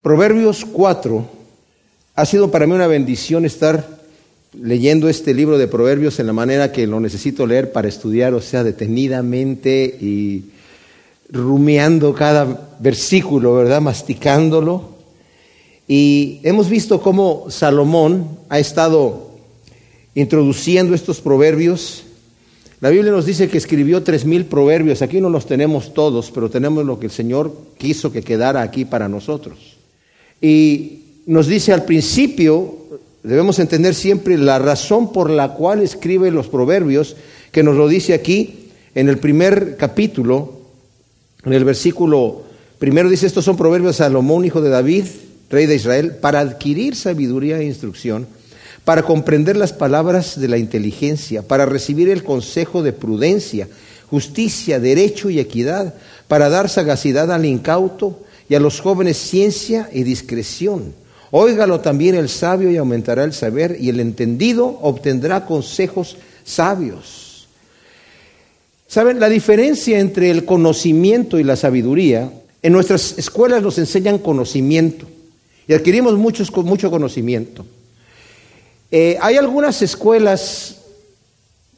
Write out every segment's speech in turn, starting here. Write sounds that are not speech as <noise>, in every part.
Proverbios 4 ha sido para mí una bendición estar leyendo este libro de Proverbios en la manera que lo necesito leer para estudiar, o sea, detenidamente y rumiando cada versículo, ¿verdad? Masticándolo. Y hemos visto cómo Salomón ha estado introduciendo estos proverbios. La Biblia nos dice que escribió tres mil proverbios. Aquí no los tenemos todos, pero tenemos lo que el Señor quiso que quedara aquí para nosotros. Y nos dice al principio, debemos entender siempre la razón por la cual escribe los proverbios, que nos lo dice aquí en el primer capítulo, en el versículo primero dice, estos son proverbios de Salomón, hijo de David, rey de Israel, para adquirir sabiduría e instrucción, para comprender las palabras de la inteligencia, para recibir el consejo de prudencia, justicia, derecho y equidad, para dar sagacidad al incauto y a los jóvenes ciencia y discreción. Óigalo también el sabio y aumentará el saber, y el entendido obtendrá consejos sabios. ¿Saben? La diferencia entre el conocimiento y la sabiduría, en nuestras escuelas nos enseñan conocimiento y adquirimos muchos, mucho conocimiento. Eh, hay algunas escuelas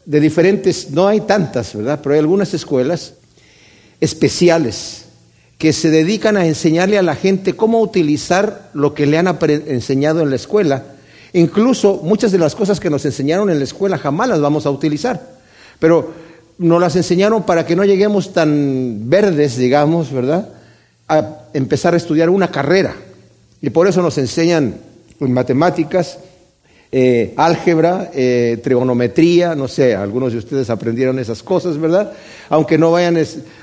de diferentes, no hay tantas, ¿verdad? Pero hay algunas escuelas especiales que se dedican a enseñarle a la gente cómo utilizar lo que le han enseñado en la escuela. Incluso muchas de las cosas que nos enseñaron en la escuela jamás las vamos a utilizar. Pero nos las enseñaron para que no lleguemos tan verdes, digamos, ¿verdad? A empezar a estudiar una carrera. Y por eso nos enseñan en matemáticas, eh, álgebra, eh, trigonometría, no sé, algunos de ustedes aprendieron esas cosas, ¿verdad? Aunque no vayan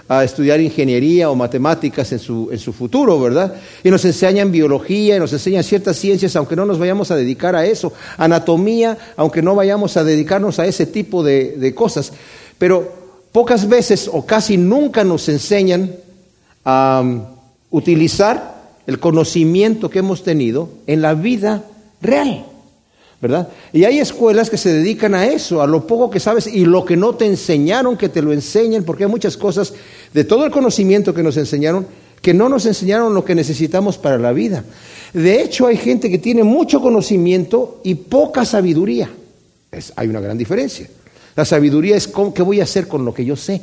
a estudiar ingeniería o matemáticas en su, en su futuro, ¿verdad? Y nos enseñan biología y nos enseñan ciertas ciencias, aunque no nos vayamos a dedicar a eso, anatomía, aunque no vayamos a dedicarnos a ese tipo de, de cosas. Pero pocas veces o casi nunca nos enseñan a um, utilizar el conocimiento que hemos tenido en la vida real. ¿Verdad? Y hay escuelas que se dedican a eso, a lo poco que sabes y lo que no te enseñaron, que te lo enseñen, porque hay muchas cosas de todo el conocimiento que nos enseñaron que no nos enseñaron lo que necesitamos para la vida. De hecho, hay gente que tiene mucho conocimiento y poca sabiduría. hay una gran diferencia. La sabiduría es qué voy a hacer con lo que yo sé,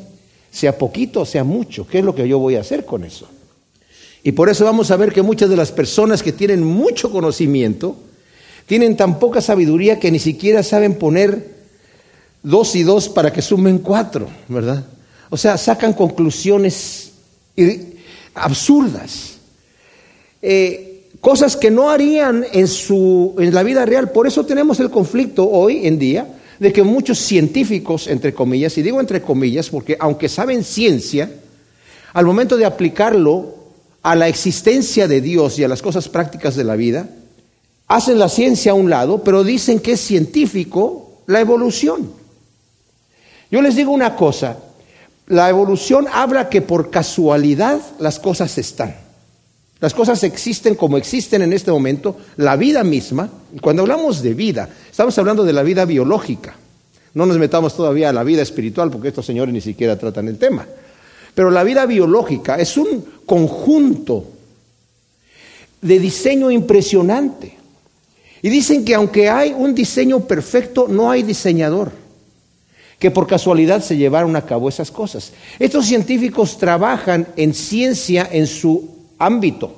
sea poquito o sea mucho, qué es lo que yo voy a hacer con eso. Y por eso vamos a ver que muchas de las personas que tienen mucho conocimiento, tienen tan poca sabiduría que ni siquiera saben poner dos y dos para que sumen cuatro, ¿verdad? O sea, sacan conclusiones absurdas. Eh, cosas que no harían en, su, en la vida real. Por eso tenemos el conflicto hoy en día de que muchos científicos, entre comillas, y digo entre comillas porque aunque saben ciencia, al momento de aplicarlo a la existencia de Dios y a las cosas prácticas de la vida, hacen la ciencia a un lado, pero dicen que es científico la evolución. Yo les digo una cosa, la evolución habla que por casualidad las cosas están. Las cosas existen como existen en este momento, la vida misma, cuando hablamos de vida, estamos hablando de la vida biológica. No nos metamos todavía a la vida espiritual porque estos señores ni siquiera tratan el tema. Pero la vida biológica es un conjunto de diseño impresionante. Y dicen que aunque hay un diseño perfecto, no hay diseñador, que por casualidad se llevaron a cabo esas cosas. Estos científicos trabajan en ciencia en su ámbito,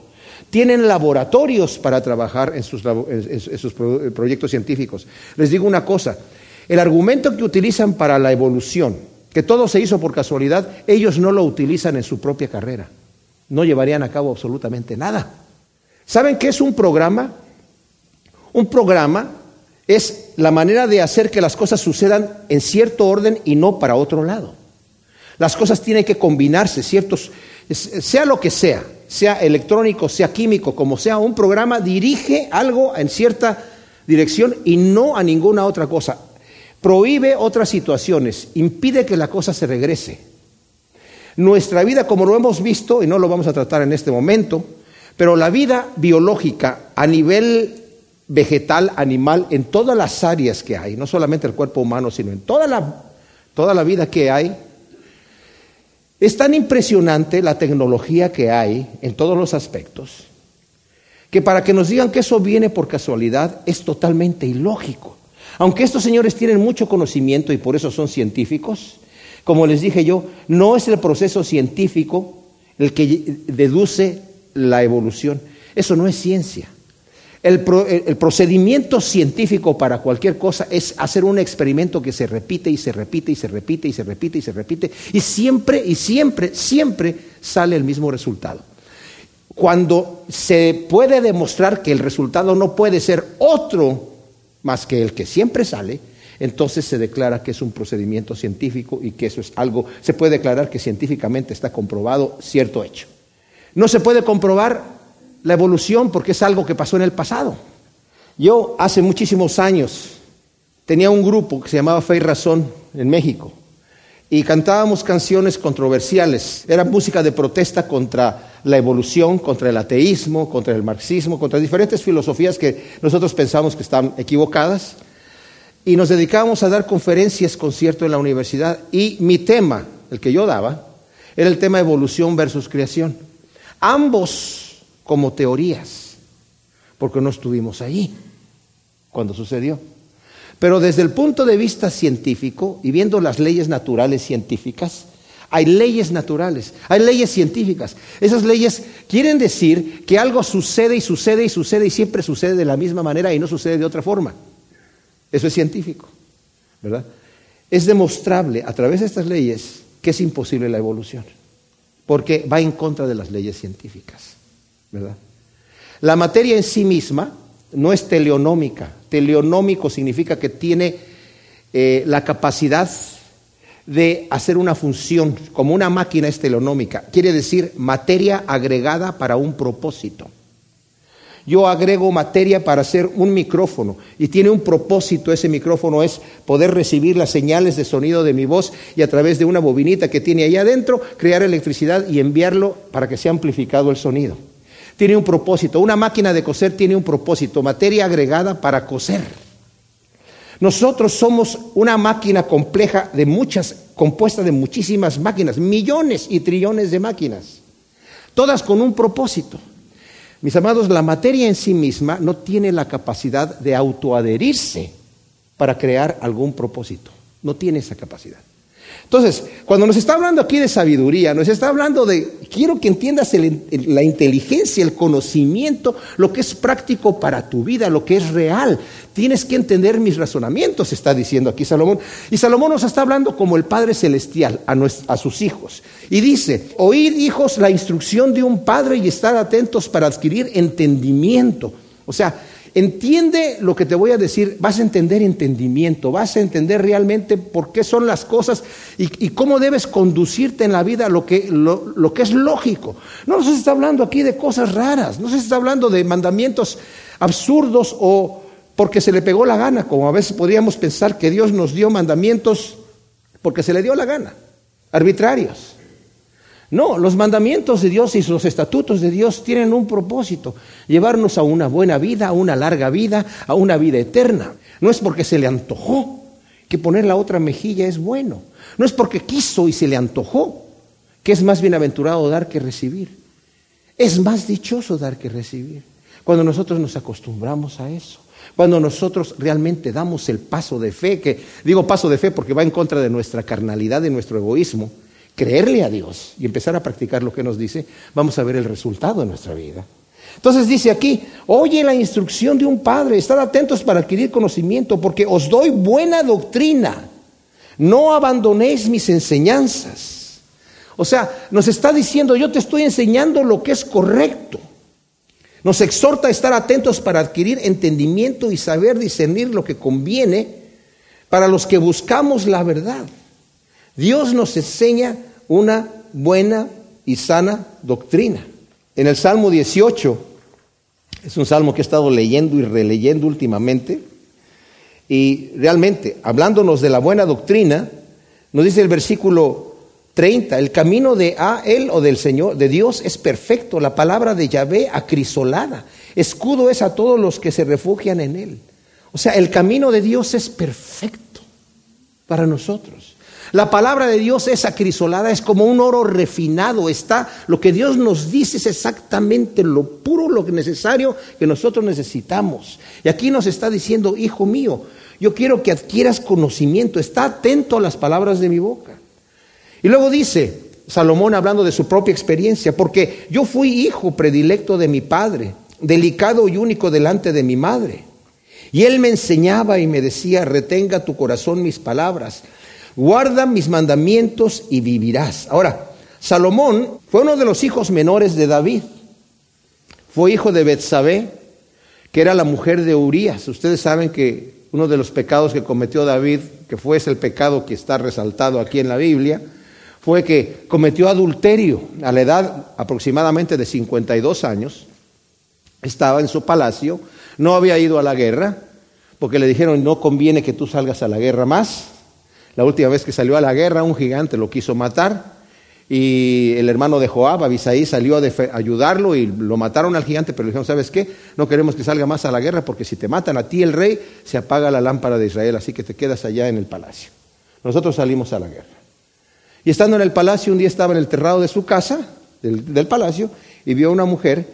tienen laboratorios para trabajar en sus, proyectos científicos. Les digo una cosa, el argumento que utilizan para la evolución, que todo se hizo por casualidad, ellos no lo utilizan en su propia carrera. No llevarían a cabo absolutamente nada. ¿Saben qué es un programa? Un programa es la manera de hacer que las cosas sucedan en cierto orden y no para otro lado. Las cosas tienen que combinarse, ciertos, sea lo que sea, sea electrónico, sea químico, como sea, un programa dirige algo en cierta dirección y no a ninguna otra cosa. Prohíbe otras situaciones, impide que la cosa se regrese. Nuestra vida, como lo hemos visto, y no lo vamos a tratar en este momento, pero la vida biológica a nivel vegetal, animal, en todas las áreas que hay, no solamente el cuerpo humano, sino en toda la, toda la vida que hay. Es tan impresionante la tecnología que hay en todos los aspectos, que para que nos digan que eso viene por casualidad es totalmente ilógico. Aunque estos señores tienen mucho conocimiento y por eso son científicos, como les dije yo, no es el proceso científico el que deduce la evolución. Eso no es ciencia. El, procedimiento científico para cualquier cosa es hacer un experimento que se repite y se repite y se repite y se repite y se repite y siempre y siempre, siempre sale el mismo resultado. Cuando se puede demostrar que el resultado no puede ser otro más que el que siempre sale, entonces se declara que es un procedimiento científico y que eso es algo, se puede declarar que científicamente está comprobado cierto hecho. No se puede comprobar la evolución porque es algo que pasó en el pasado. Yo hace muchísimos años tenía un grupo que se llamaba Fe y Razón en México y cantábamos canciones controversiales. Era música de protesta contra la evolución, contra el ateísmo, contra el marxismo, contra diferentes filosofías que nosotros pensamos que están equivocadas. Y nos dedicábamos a dar conferencias, conciertos en la universidad. Y mi tema, el que yo daba, era el tema evolución versus creación. Ambos como teorías, porque no estuvimos ahí cuando sucedió. Pero desde el punto de vista científico y viendo las leyes naturales científicas, hay leyes naturales, hay leyes científicas. Esas leyes quieren decir que algo sucede y sucede y sucede y siempre sucede de la misma manera y no sucede de otra forma. Eso es científico, ¿verdad? Es demostrable a través de estas leyes que es imposible la evolución, porque va en contra de las leyes científicas. La materia en sí misma no es teleonómica. Teleonómico significa que tiene eh, la capacidad de hacer una función, como una máquina es teleonómica. Quiere decir materia agregada para un propósito. Yo agrego materia para hacer un micrófono y tiene un propósito. Ese micrófono es poder recibir las señales de sonido de mi voz y a través de una bobinita que tiene ahí adentro crear electricidad y enviarlo para que sea amplificado el sonido tiene un propósito. Una máquina de coser tiene un propósito, materia agregada para coser. Nosotros somos una máquina compleja de muchas, compuesta de muchísimas máquinas, millones y trillones de máquinas, todas con un propósito. Mis amados, la materia en sí misma no tiene la capacidad de autoadherirse para crear algún propósito, no tiene esa capacidad. Entonces, cuando nos está hablando aquí de sabiduría, nos está hablando de, quiero que entiendas la inteligencia, el conocimiento, lo que es práctico para tu vida, lo que es real. Tienes que entender mis razonamientos, está diciendo aquí Salomón. Y Salomón nos está hablando como el Padre Celestial a, a sus hijos. Y dice, oíd hijos la instrucción de un padre y estar atentos para adquirir entendimiento. O sea, Entiende lo que te voy a decir, vas a entender entendimiento, vas a entender realmente por qué son las cosas y, cómo debes conducirte en la vida lo que, lo, que es lógico. No se está hablando aquí de cosas raras, no se está hablando de mandamientos absurdos o porque se le pegó la gana, como a veces podríamos pensar que Dios nos dio mandamientos porque se le dio la gana, arbitrarios. No, los mandamientos de Dios y los estatutos de Dios tienen un propósito, llevarnos a una buena vida, a una larga vida, a una vida eterna. No es porque se le antojó que poner la otra mejilla es bueno. No es porque quiso y se le antojó que es más bienaventurado dar que recibir. Es más dichoso dar que recibir. Cuando nosotros nos acostumbramos a eso. Cuando nosotros realmente damos el paso de fe, que digo paso de fe porque va en contra de nuestra carnalidad, de nuestro egoísmo, creerle a Dios y empezar a practicar lo que nos dice, vamos a ver el resultado de nuestra vida. Entonces dice aquí, oye la instrucción de un padre, estad atentos para adquirir conocimiento, porque os doy buena doctrina, no abandonéis mis enseñanzas. O sea, nos está diciendo, yo te estoy enseñando lo que es correcto. Nos exhorta a estar atentos para adquirir entendimiento y saber discernir lo que conviene para los que buscamos la verdad. Dios nos enseña una buena y sana doctrina. En el Salmo 18, es un salmo que he estado leyendo y releyendo últimamente, y realmente, hablándonos de la buena doctrina, nos dice el versículo 30, el camino de a él o del Señor, de Dios es perfecto, la palabra de Yahvé acrisolada, escudo es a todos los que se refugian en él. O sea, el camino de Dios es perfecto para nosotros. La palabra de Dios es acrisolada, es como un oro refinado. Está lo que Dios nos dice es exactamente lo puro, lo necesario que nosotros necesitamos. Y aquí nos está diciendo, hijo mío, yo quiero que adquieras conocimiento. Está atento a las palabras de mi boca. Y luego dice Salomón hablando de su propia experiencia, porque yo fui hijo predilecto de mi padre, delicado y único delante de mi madre. Y él me enseñaba y me decía, retenga tu corazón mis palabras, guarda mis mandamientos y vivirás. Ahora, Salomón fue uno de los hijos menores de David. Fue hijo de Betsabé, que era la mujer de Urías. Ustedes saben que uno de los pecados que cometió David, que fue ese el pecado que está resaltado aquí en la Biblia, fue que cometió adulterio a la edad aproximadamente de 52 años. Estaba en su palacio no había ido a la guerra, porque le dijeron, no conviene que tú salgas a la guerra más. La última vez que salió a la guerra, un gigante lo quiso matar, y el hermano de Joab, Abisaí, salió a ayudarlo y lo mataron al gigante, pero le dijeron, ¿sabes qué? No queremos que salga más a la guerra, porque si te matan a ti el rey, se apaga la lámpara de Israel, así que te quedas allá en el palacio. Nosotros salimos a la guerra. Y estando en el palacio, un día estaba en el terrado de su casa, del, del palacio, y vio a una mujer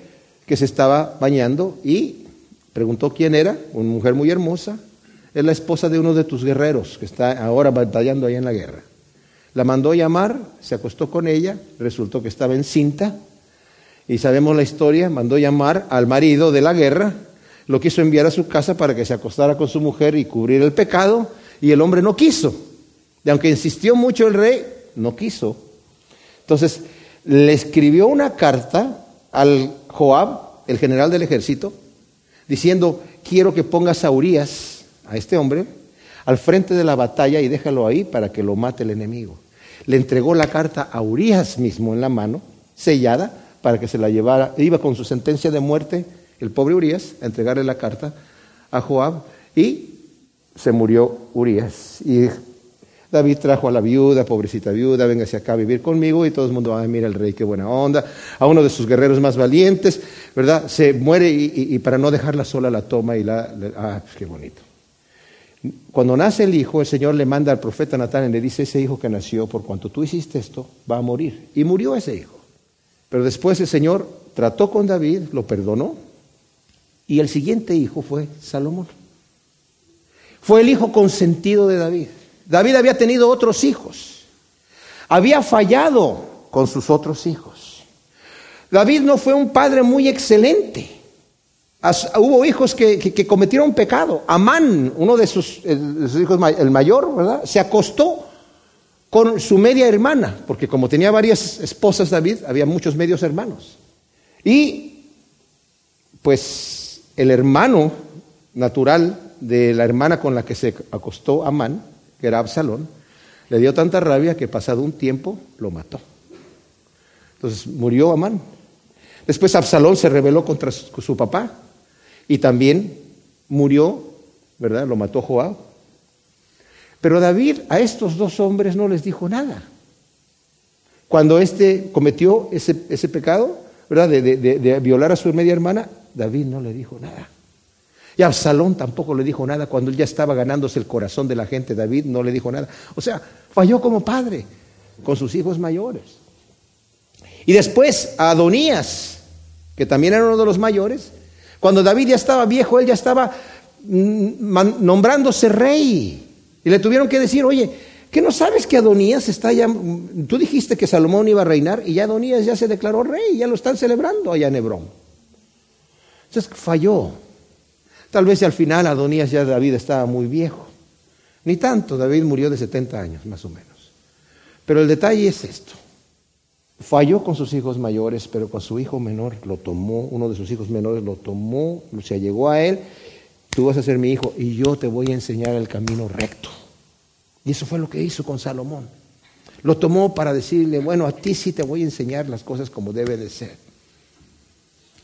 que se estaba bañando y Preguntó quién era, una mujer muy hermosa. Es la esposa de uno de tus guerreros que está ahora batallando ahí en la guerra. La mandó llamar, se acostó con ella, resultó que estaba encinta. Y sabemos la historia, mandó llamar al marido de la guerra, lo quiso enviar a su casa para que se acostara con su mujer y cubrir el pecado, y el hombre no quiso. Y aunque insistió mucho el rey, no quiso. Entonces le escribió una carta al Joab, el general del ejército, diciendo, quiero que pongas a Urias, a este hombre, al frente de la batalla y déjalo ahí para que lo mate el enemigo. Le entregó la carta a Urias mismo en la mano, sellada, para que se la llevara. Iba con su sentencia de muerte, el pobre Urias, a entregarle la carta a Joab y se murió Urias. Y David trajo a la viuda, pobrecita viuda, véngase acá a vivir conmigo y todo el mundo, va a mira el rey, qué buena onda. A uno de sus guerreros más valientes, ¿verdad? Se muere y, para no dejarla sola la toma y la... ah, pues qué bonito. Cuando nace el hijo, el Señor le manda al profeta Natán y le dice, ese hijo que nació, por cuanto tú hiciste esto, va a morir. Y murió ese hijo. Pero después el Señor trató con David, lo perdonó, y el siguiente hijo fue Salomón. Fue el hijo consentido de David. David había tenido otros hijos. Había fallado con sus otros hijos. David no fue un padre muy excelente. Hubo hijos que, cometieron pecado. Amán, uno de sus, hijos, el mayor, ¿verdad? Se acostó con su media hermana, porque como tenía varias esposas David, había muchos medios hermanos. Y pues el hermano natural de la hermana con la que se acostó Amán que era Absalón, le dio tanta rabia que pasado un tiempo lo mató. Entonces murió Amán. Después Absalón se rebeló contra su, papá y también murió, ¿verdad? Lo mató Joab. Pero David a estos dos hombres no les dijo nada. Cuando éste cometió ese, pecado, ¿verdad? de violar a su media hermana, David no le dijo nada. Y Absalón tampoco le dijo nada cuando él ya estaba ganándose el corazón de la gente. David no le dijo nada. O sea, falló como padre con sus hijos mayores. Y después a Adonías, que también era uno de los mayores, cuando David ya estaba viejo, él ya estaba mm, nombrándose rey. Y le tuvieron que decir, oye, ¿qué no sabes que Adonías está ya... Tú dijiste que Salomón iba a reinar y ya Adonías ya se declaró rey, ya lo están celebrando allá en Hebrón. Entonces falló. Tal vez al final Adonías ya David estaba muy viejo. Ni tanto, David murió de 70 años, más o menos. Pero el detalle es esto. Falló con sus hijos mayores, pero con su hijo menor lo tomó, uno de sus hijos menores lo tomó, se llegó a él, tú vas a ser mi hijo y yo te voy a enseñar el camino recto. Y eso fue lo que hizo con Salomón. Lo tomó para decirle, bueno, a ti sí te voy a enseñar las cosas como debe de ser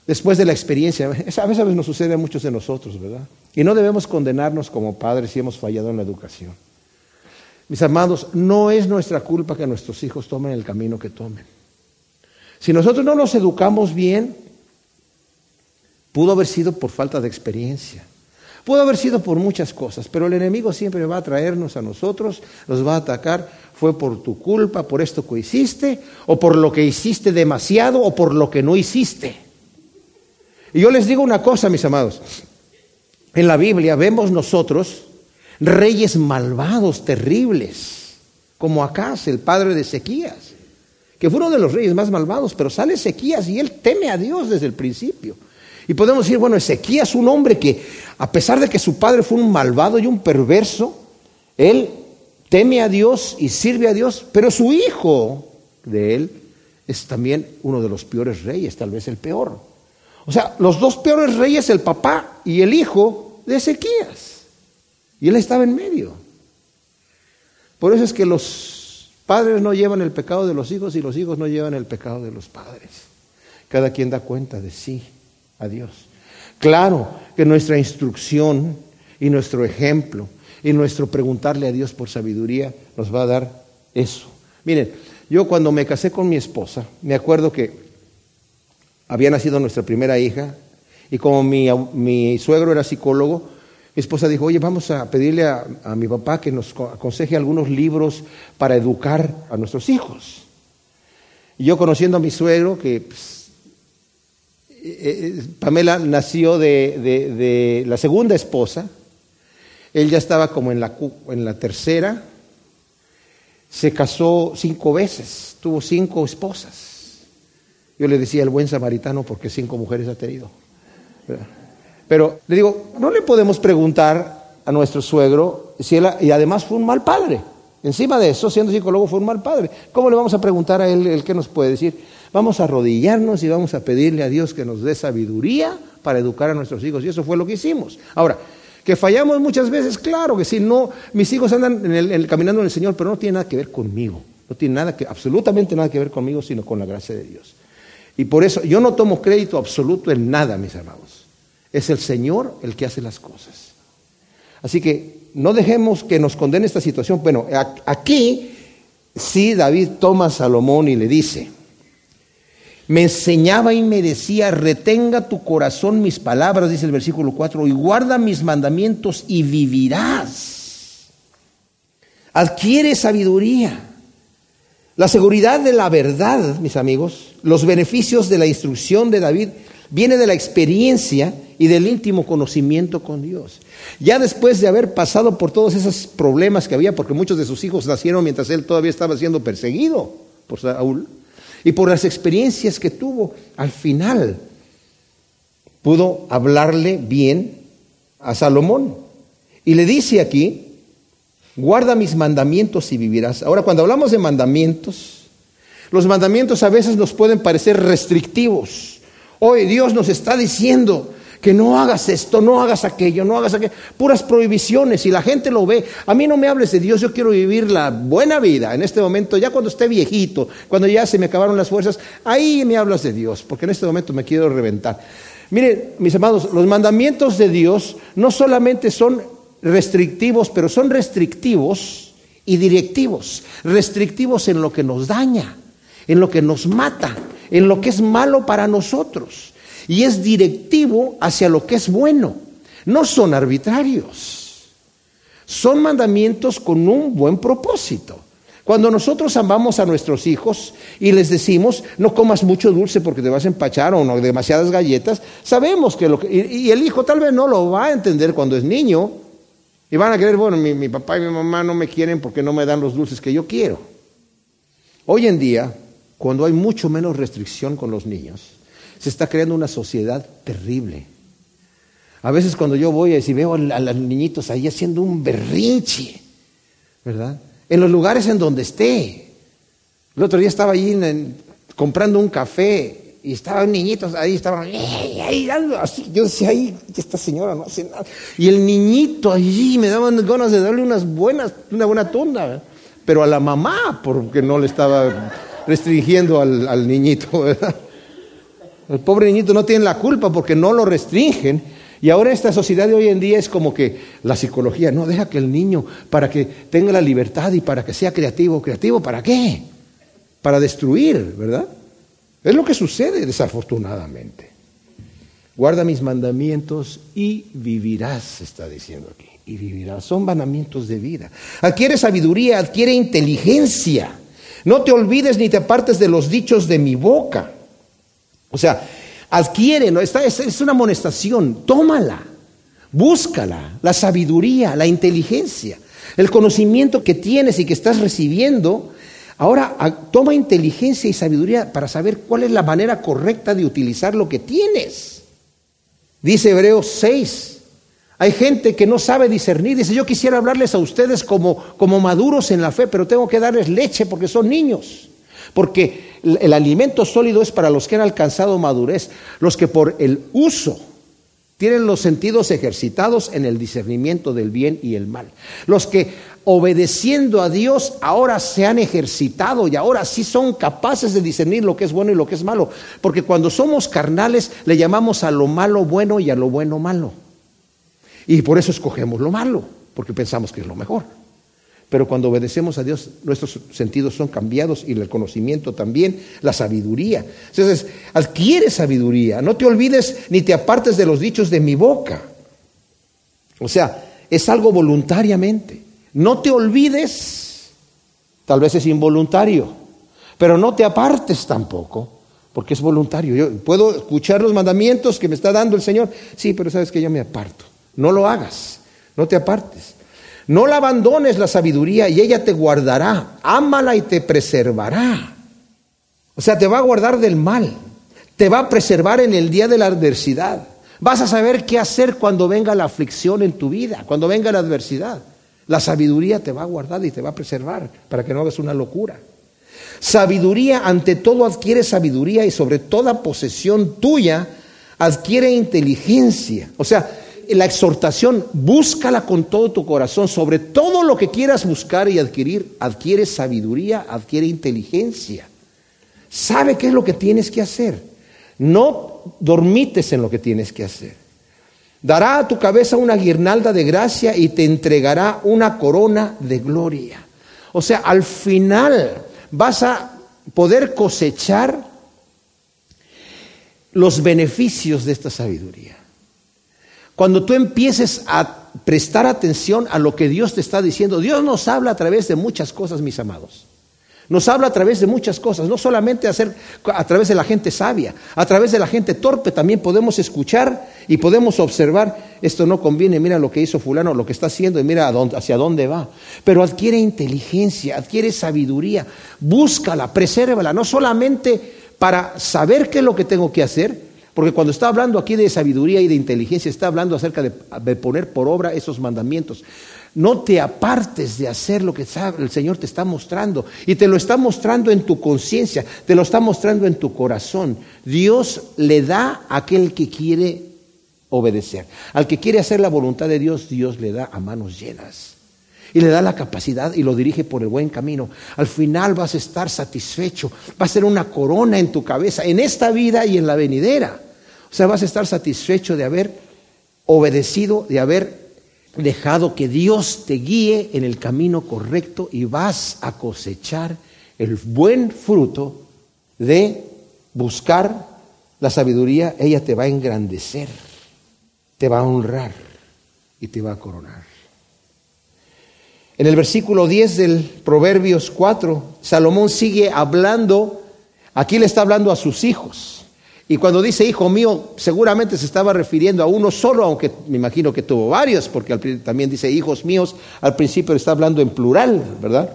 después de la experiencia. A veces nos sucede a muchos de nosotros, ¿verdad? Y no debemos condenarnos como padres si hemos fallado en la educación. Mis amados, no es nuestra culpa que nuestros hijos tomen el camino que tomen. Si nosotros no los educamos bien, pudo haber sido por falta de experiencia, Pudo haber sido por muchas cosas, pero el enemigo siempre va a traernos a nosotros, nos va a atacar. Fue por tu culpa, por esto que hiciste, o por lo que hiciste demasiado, o por lo que no hiciste. Y yo les digo una cosa, mis amados. En la Biblia vemos nosotros reyes malvados, terribles, como Acaz, el padre de Ezequías, que fue uno de los reyes más malvados, pero sale Ezequías y él teme a Dios desde el principio. Y podemos decir, bueno, Ezequías, un hombre que, a pesar de que su padre fue un malvado y un perverso, él teme a Dios y sirve a Dios, pero su hijo de él es también uno de los peores reyes, tal vez el peor. O sea, los dos peores reyes, el papá y el hijo de Ezequías. Y él estaba en medio. Por eso es que los padres no llevan el pecado de los hijos y los hijos no llevan el pecado de los padres. Cada quien da cuenta de sí a Dios. Claro que nuestra instrucción y nuestro ejemplo y nuestro preguntarle a Dios por sabiduría nos va a dar eso. Miren, yo cuando me casé con mi esposa, me acuerdo que había nacido nuestra primera hija y como mi, suegro era psicólogo, mi esposa dijo, oye, vamos a pedirle a, mi papá que nos aconseje algunos libros para educar a nuestros hijos. Y yo conociendo a mi suegro, que pues, eh, eh, Pamela nació de, la segunda esposa, él ya estaba como en la, en la tercera, se casó cinco veces, tuvo cinco esposas. Yo le decía el buen samaritano porque cinco mujeres ha tenido. Pero le digo, no le podemos preguntar a nuestro suegro si él, y además fue un mal padre. Encima de eso, siendo psicólogo, fue un mal padre. ¿Cómo le vamos a preguntar a él el que nos puede decir? Vamos a arrodillarnos y vamos a pedirle a Dios que nos dé sabiduría para educar a nuestros hijos. Y eso fue lo que hicimos. Ahora, que fallamos muchas veces, claro que sí. No, mis hijos andan en el, caminando en el Señor, pero no tiene nada que ver conmigo. No tiene nada que, absolutamente nada que ver conmigo, sino con la gracia de Dios. Y por eso yo no tomo crédito absoluto en nada, mis hermanos. Es el Señor el que hace las cosas. Así que no dejemos que nos condene esta situación. Bueno, aquí sí David toma a Salomón y le dice, me enseñaba y me decía, retenga tu corazón mis palabras, dice el versículo 4, y guarda mis mandamientos y vivirás. Adquiere sabiduría. La seguridad de la verdad, mis amigos, los beneficios de la instrucción de David, viene de la experiencia y del íntimo conocimiento con Dios. Ya después de haber pasado por todos esos problemas que había, porque muchos de sus hijos nacieron mientras él todavía estaba siendo perseguido por Saúl, y por las experiencias que tuvo, al final pudo hablarle bien a Salomón. Y le dice aquí, guarda mis mandamientos y vivirás. Ahora, cuando hablamos de mandamientos, los mandamientos a veces nos pueden parecer restrictivos. Hoy Dios nos está diciendo, que no hagas esto, no hagas aquello, no hagas aquello, puras prohibiciones y la gente lo ve. A mí no me hables de Dios, yo quiero vivir la buena vida en este momento, ya cuando esté viejito, cuando ya se me acabaron las fuerzas, ahí me hablas de Dios, porque en este momento me quiero reventar. Miren, mis amados, los mandamientos de Dios no solamente son restrictivos, pero son restrictivos y directivos, restrictivos en lo que nos daña, en lo que nos mata, en lo que es malo para nosotros y es directivo hacia lo que es bueno. No son arbitrarios. Son mandamientos con un buen propósito. Cuando nosotros amamos a nuestros hijos y les decimos, no comas mucho dulce porque te vas a empachar o no demasiadas galletas, sabemos que lo que... Y, el hijo tal vez no lo va a entender cuando es niño. Y van a creer, bueno, mi, mi papá y mi mamá no me quieren porque no me dan los dulces que yo quiero. Hoy en día, cuando hay mucho menos restricción con los niños, se está creando una sociedad terrible. A veces cuando yo voy y veo a, los niñitos ahí haciendo un berrinche, ¿verdad? En los lugares en donde esté. El otro día estaba allí comprando un café y estaban niñitos ahí, estaban ahí, así. Yo decía, ahí, esta señora no hace nada. Y el niñito allí me daban ganas de darle unas buenas, una buena tunda, pero a la mamá, porque no le estaba restringiendo al, niñito, <laughs> ¿verdad? El pobre niñito no tiene la culpa porque no lo restringen. Y ahora esta sociedad de hoy en día es como que la psicología, no deja que el niño, para que tenga la libertad y para que sea creativo, creativo, ¿para qué? Para destruir, ¿verdad? Es lo que sucede desafortunadamente. Guarda mis mandamientos y vivirás, está diciendo aquí. Y vivirás. Son mandamientos de vida. Adquiere sabiduría, adquiere inteligencia. No te olvides ni te apartes de los dichos de mi boca. O sea, adquiere, ¿no? Esta es, una amonestación. Tómala, búscala, la sabiduría, la inteligencia, el conocimiento que tienes y que estás recibiendo. Ahora toma inteligencia y sabiduría para saber cuál es la manera correcta de utilizar lo que tienes. Dice Hebreos 6. Hay gente que no sabe discernir. Dice, yo quisiera hablarles a ustedes como, como maduros en la fe, pero tengo que darles leche porque son niños. Porque el, el alimento sólido es para los que han alcanzado madurez, los que por el uso tienen los sentidos ejercitados en el discernimiento del bien y el mal. Los que obedeciendo a Dios, ahora se han ejercitado y ahora sí son capaces de discernir lo que es bueno y lo que es malo. Porque cuando somos carnales le llamamos a lo malo bueno y a lo bueno malo. Y por eso escogemos lo malo, porque pensamos que es lo mejor. Pero cuando obedecemos a Dios, nuestros sentidos son cambiados y el conocimiento también, la sabiduría. Entonces, adquiere sabiduría. No te olvides ni te apartes de los dichos de mi boca. O sea, es algo voluntariamente. No te olvides, tal vez es involuntario, pero no te apartes tampoco, porque es voluntario. Yo puedo escuchar los mandamientos que me está dando el Señor, sí, pero sabes que yo me aparto. No lo hagas, no te apartes. No la abandones la sabiduría y ella te guardará. Ámala y te preservará. O sea, te va a guardar del mal. Te va a preservar en el día de la adversidad. Vas a saber qué hacer cuando venga la aflicción en tu vida, cuando venga la adversidad. La sabiduría te va a guardar y te va a preservar para que no hagas una locura. Sabiduría, ante todo adquiere sabiduría y sobre toda posesión tuya adquiere inteligencia. O sea, la exhortación, búscala con todo tu corazón. Sobre todo lo que quieras buscar y adquirir, adquiere sabiduría, adquiere inteligencia. Sabe qué es lo que tienes que hacer. No dormites en lo que tienes que hacer. Dará a tu cabeza una guirnalda de gracia y te entregará una corona de gloria. O sea, al final vas a poder cosechar los beneficios de esta sabiduría. Cuando tú empieces a prestar atención a lo que Dios te está diciendo, Dios nos habla a través de muchas cosas, mis amados. Nos habla a través de muchas cosas, no solamente a través de la gente sabia, a través de la gente torpe también podemos escuchar y podemos observar, esto no conviene, mira lo que hizo fulano, lo que está haciendo y mira hacia dónde va. Pero adquiere inteligencia, adquiere sabiduría, búscala, presérvala, no solamente para saber qué es lo que tengo que hacer, porque cuando está hablando aquí de sabiduría y de inteligencia, está hablando acerca de poner por obra esos mandamientos. No te apartes de hacer lo que el Señor te está mostrando. Y te lo está mostrando en tu conciencia, te lo está mostrando en tu corazón. Dios le da a aquel que quiere obedecer. Al que quiere hacer la voluntad de Dios, Dios le da a manos llenas. Y le da la capacidad y lo dirige por el buen camino. Al final vas a estar satisfecho. Va a ser una corona en tu cabeza, en esta vida y en la venidera. O sea, vas a estar satisfecho de haber obedecido, de haber dejado que Dios te guíe en el camino correcto y vas a cosechar el buen fruto de buscar la sabiduría, ella te va a engrandecer, te va a honrar y te va a coronar. En el versículo 10 del Proverbios 4, Salomón sigue hablando, aquí le está hablando a sus hijos. Y cuando dice hijo mío, seguramente se estaba refiriendo a uno solo, aunque me imagino que tuvo varios, porque también dice hijos míos, al principio está hablando en plural, ¿verdad?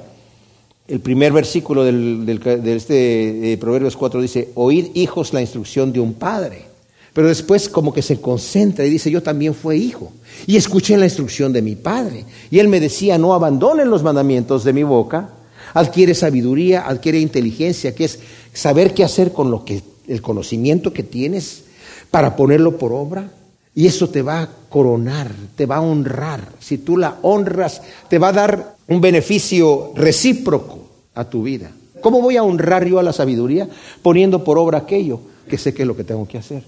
El primer versículo de este Proverbios 4 dice, oíd hijos la instrucción de un padre. Pero después como que se concentra y dice, yo también fui hijo y escuché la instrucción de mi padre. Y él me decía, no abandonen los mandamientos de mi boca, adquiere sabiduría, adquiere inteligencia, que es saber qué hacer con lo que el conocimiento que tienes para ponerlo por obra. Y eso te va a coronar, te va a honrar. Si tú la honras, te va a dar un beneficio recíproco a tu vida. ¿Cómo voy a honrar yo a la sabiduría? Poniendo por obra aquello que sé que es lo que tengo que hacer.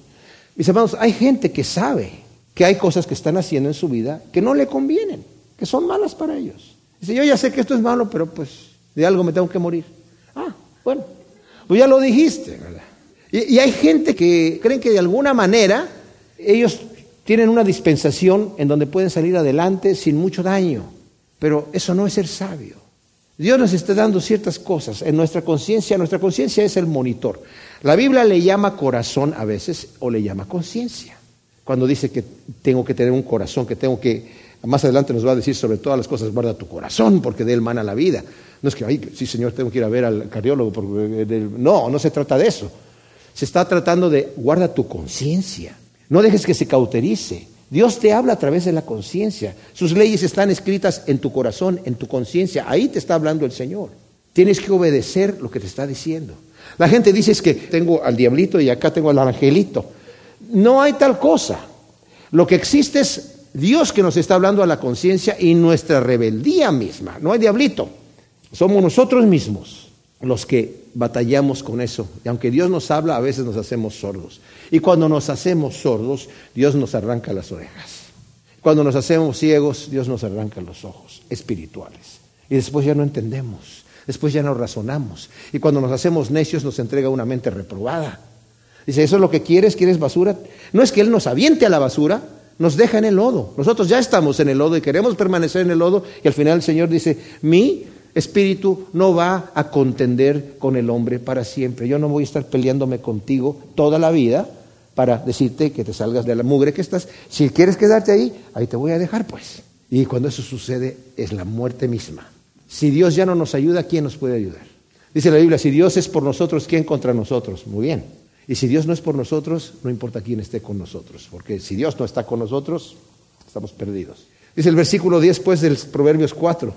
Mis hermanos, hay gente que sabe que hay cosas que están haciendo en su vida que no le convienen, que son malas para ellos. Dice, yo ya sé que esto es malo, pero pues de algo me tengo que morir. Ah, bueno, pues ya lo dijiste, ¿verdad? Y, hay gente que creen que de alguna manera Ellos tienen una dispensación en donde pueden salir adelante sin mucho daño, pero eso no es ser sabio. Dios nos está dando ciertas cosas en nuestra conciencia. Nuestra conciencia es el monitor. La Biblia le llama corazón a veces o le llama conciencia. Cuando dice que tengo que tener un corazón, que tengo que, más adelante nos va a decir sobre todas las cosas, guarda tu corazón porque de él mana la vida. No es que, ay, sí señor, tengo que ir a ver al cardiólogo. Porque, eh, no, no se trata de eso. Se está tratando de guarda tu conciencia. No dejes que se cauterice. Dios te habla a través de la conciencia. Sus leyes están escritas en tu corazón, en tu conciencia. Ahí te está hablando el Señor. Tienes que obedecer lo que te está diciendo. La gente dice es que tengo al diablito y acá tengo al angelito. No hay tal cosa. Lo que existe es Dios que nos está hablando a la conciencia y nuestra rebeldía misma. No hay diablito. Somos nosotros mismos los que batallamos con eso. Y aunque Dios nos habla, a veces nos hacemos sordos. Y cuando nos hacemos sordos, Dios nos arranca las orejas. Cuando nos hacemos ciegos, Dios nos arranca los ojos espirituales. Y después ya no entendemos. Después ya no razonamos. Y cuando nos hacemos necios, nos entrega una mente reprobada. Dice, ¿eso es lo que quieres? ¿Quieres basura? No es que Él nos aviente a la basura, nos deja en el lodo. Nosotros ya estamos en el lodo y queremos permanecer en el lodo. Y al final el Señor dice, mi espíritu no va a contender con el hombre para siempre. Yo no voy a estar peleándome contigo toda la vida para decirte que te salgas de la mugre que estás. Si quieres quedarte ahí, ahí te voy a dejar pues. Y cuando eso sucede es la muerte misma. Si Dios ya no nos ayuda, ¿quién nos puede ayudar? Dice la Biblia, si Dios es por nosotros, ¿quién contra nosotros? Muy bien. Y si Dios no es por nosotros, no importa quién esté con nosotros, porque si Dios no está con nosotros, estamos perdidos. Dice el versículo 10 pues del Proverbios 4.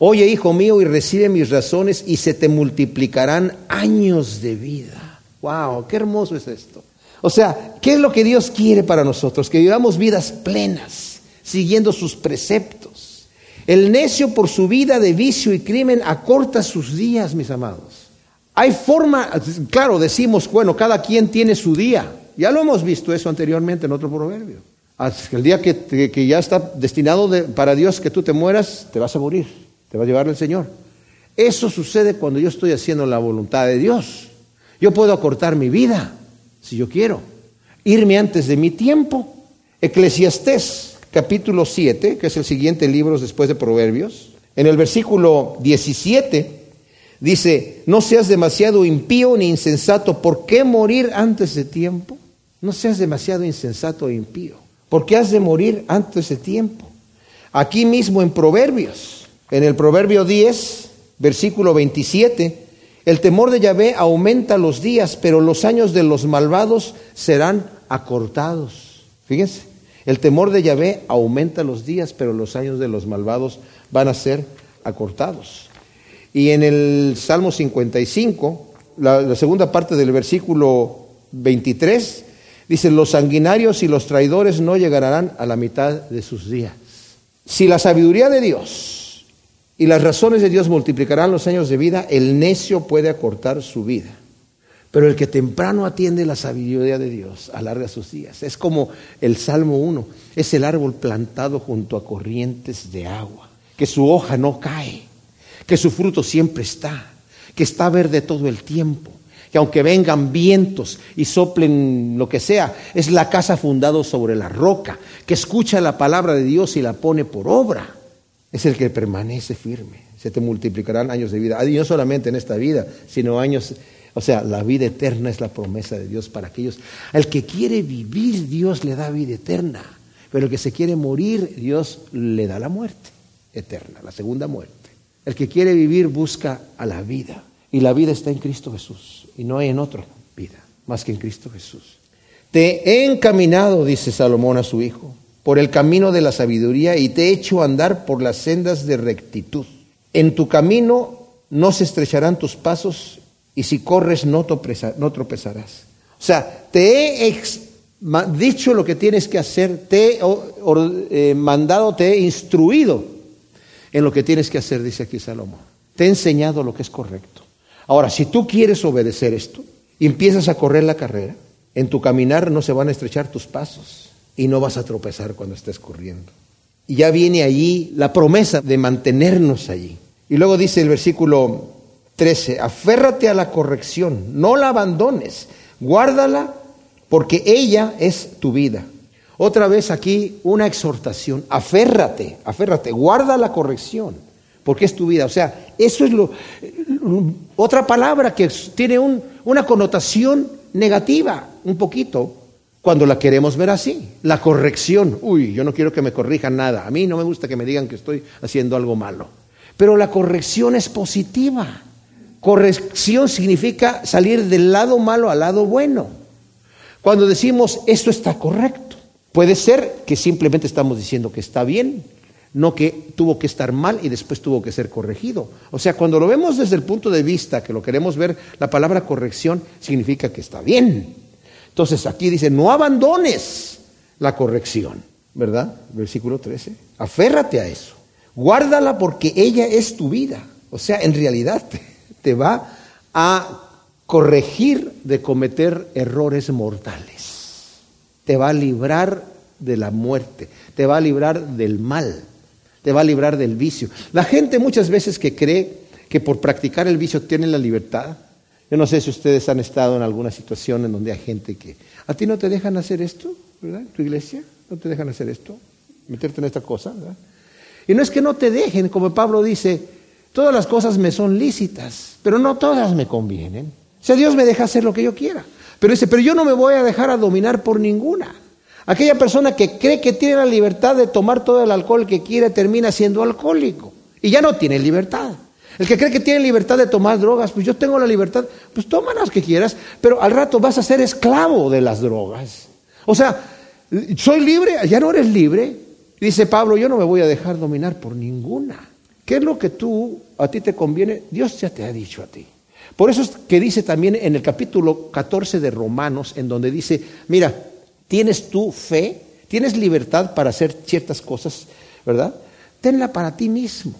Oye, hijo mío, y recibe mis razones y se te multiplicarán años de vida. Wow, qué hermoso es esto. O sea, ¿qué es lo que Dios quiere para nosotros? Que vivamos vidas plenas, siguiendo sus preceptos. El necio por su vida de vicio y crimen acorta sus días, mis amados. Hay forma, claro, decimos, bueno, cada quien tiene su día. Ya lo hemos visto eso anteriormente en otro proverbio. El día que, ya está destinado para Dios que tú te mueras, te vas a morir. Te va a llevar el Señor. Eso sucede cuando yo estoy haciendo la voluntad de Dios. Yo puedo acortar mi vida, si yo quiero, irme antes de mi tiempo. Eclesiastés, capítulo 7, que es el siguiente libro después de Proverbios, en el versículo 17 dice, no seas demasiado impío ni insensato, ¿por qué morir antes de tiempo? No seas demasiado insensato e impío, ¿por qué has de morir antes de tiempo? Aquí mismo en Proverbios, en el Proverbio 10, versículo 27, el temor de Yahvé aumenta los días, pero los años de los malvados serán acortados. Fíjense, el temor de Yahvé aumenta los días, pero los años de los malvados van a ser acortados. Y en el Salmo 55, la, segunda parte del versículo 23, dice, los sanguinarios y los traidores no llegarán a la mitad de sus días. Si la sabiduría de Dios y las razones de Dios multiplicarán los años de vida, el necio puede acortar su vida. Pero el que temprano atiende la sabiduría de Dios alarga sus días. Es como el Salmo 1, es el árbol plantado junto a corrientes de agua, que su hoja no cae, que su fruto siempre está, que está verde todo el tiempo, que aunque vengan vientos y soplen lo que sea, es la casa fundada sobre la roca, que escucha la palabra de Dios y la pone por obra es el que permanece firme. Se te multiplicarán años de vida. Y no solamente en esta vida, sino años, o sea, la vida eterna es la promesa de Dios para aquellos. Al que quiere vivir, Dios le da vida eterna. Pero el que se quiere morir, Dios le da la muerte eterna, la segunda muerte. El que quiere vivir busca a la vida. Y la vida está en Cristo Jesús. Y no hay en otra vida, más que en Cristo Jesús. Te he encaminado, dice Salomón a su hijo por el camino de la sabiduría y te he hecho andar por las sendas de rectitud. En tu camino no se estrecharán tus pasos y si corres no tropezarás. O sea, te he dicho lo que tienes que hacer, te he eh, mandado, te he instruido en lo que tienes que hacer, dice aquí Salomón. Te he enseñado lo que es correcto. Ahora, si tú quieres obedecer esto y empiezas a correr la carrera, en tu caminar no se van a estrechar tus pasos y no vas a tropezar cuando estés corriendo. Y ya viene allí la promesa de mantenernos allí. Y luego dice el versículo 13, aférrate a la corrección, no la abandones, guárdala porque ella es tu vida. Otra vez aquí una exhortación, aférrate, aférrate, guarda la corrección, porque es tu vida. O sea, eso es lo, otra palabra que tiene una connotación negativa, un poquito, cuando la queremos ver así. La corrección, uy, yo no quiero que me corrijan nada, a mí no me gusta que me digan que estoy haciendo algo malo. Pero la corrección es positiva. Corrección significa salir del lado malo al lado bueno. Cuando decimos esto está correcto, puede ser que simplemente estamos diciendo que está bien, no que tuvo que estar mal y después tuvo que ser corregido. O sea, cuando lo vemos desde el punto de vista que lo queremos ver, la palabra corrección significa que está bien. Entonces aquí dice, no abandones la corrección, ¿verdad? Versículo 13. Aférrate a eso. Guárdala porque ella es tu vida. O sea, en realidad te va a corregir de cometer errores mortales. Te va a librar de la muerte, te va a librar del mal, te va a librar del vicio. La gente muchas veces que cree que por practicar el vicio tiene la libertad. Yo no sé si ustedes han estado en alguna situación en donde hay gente que a ti no te dejan hacer esto, ¿verdad? Tu iglesia no te dejan hacer esto, meterte en esta cosa, ¿verdad? Y no es que no te dejen, como Pablo dice, todas las cosas me son lícitas, pero no todas me convienen. O sea, Dios me deja hacer lo que yo quiera. Pero dice, pero yo no me voy a dejar a dominar por ninguna. Aquella persona que cree que tiene la libertad de tomar todo el alcohol que quiere termina siendo alcohólico y ya no tiene libertad. El que cree que tiene libertad de tomar drogas, pues yo tengo la libertad, pues toma las que quieras, pero al rato vas a ser esclavo de las drogas. O sea, soy libre, ya no eres libre, Dice Pablo, yo no me voy a dejar dominar por ninguna. ¿Qué es lo que tú, a ti te conviene? Dios ya te ha dicho a ti. Por eso es que dice también en el capítulo 14 de Romanos, en donde dice, mira, tienes tu fe, tienes libertad para hacer ciertas cosas, ¿verdad? Tenla para ti mismo.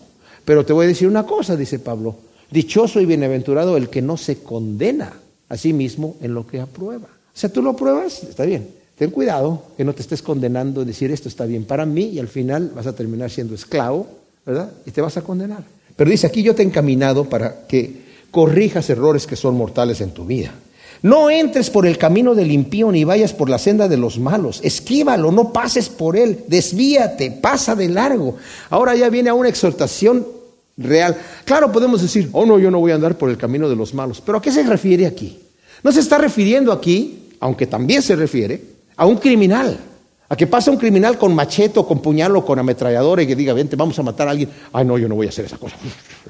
Pero te voy a decir una cosa, dice Pablo, dichoso y bienaventurado el que no se condena a sí mismo en lo que aprueba. O sea, tú lo pruebas, está bien. Ten cuidado que no te estés condenando, decir esto está bien para mí y al final vas a terminar siendo esclavo, Y te vas a condenar. Pero dice aquí yo te he encaminado para que corrijas errores que son mortales en tu vida. No entres por el camino del impío ni vayas por la senda de los malos. Esquívalo, no pases por él. Desvíate, pasa de largo. Ahora ya viene a una exhortación real. Claro, podemos decir, oh no, yo no voy a andar por el camino de los malos. Pero ¿a qué se refiere aquí? No se está refiriendo aquí, aunque también se refiere, a un criminal. A que pase un criminal con machete o con puñal o con ametralladora y que diga, vente, vamos a matar a alguien. Ay, no, yo no voy a hacer esa cosa.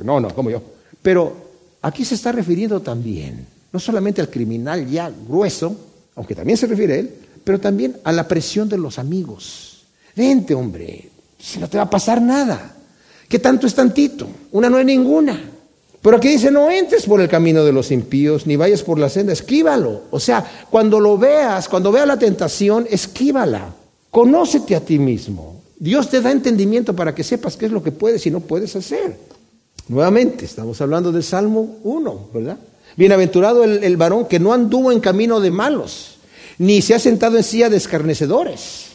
No, no, como yo. Pero aquí se está refiriendo también, no solamente al criminal ya grueso, aunque también se refiere a él, pero también a la presión de los amigos. Vente, hombre, si no te va a pasar nada. ¿Qué tanto es tantito? Una no es ninguna. Pero aquí dice, no entres por el camino de los impíos, ni vayas por la senda, esquívalo. O sea, cuando lo veas, cuando veas la tentación, esquívala. Conócete a ti mismo. Dios te da entendimiento para que sepas qué es lo que puedes y no puedes hacer. Nuevamente, estamos hablando del Salmo 1, ¿verdad? Bienaventurado el, el varón que no anduvo en camino de malos, ni se ha sentado en silla de escarnecedores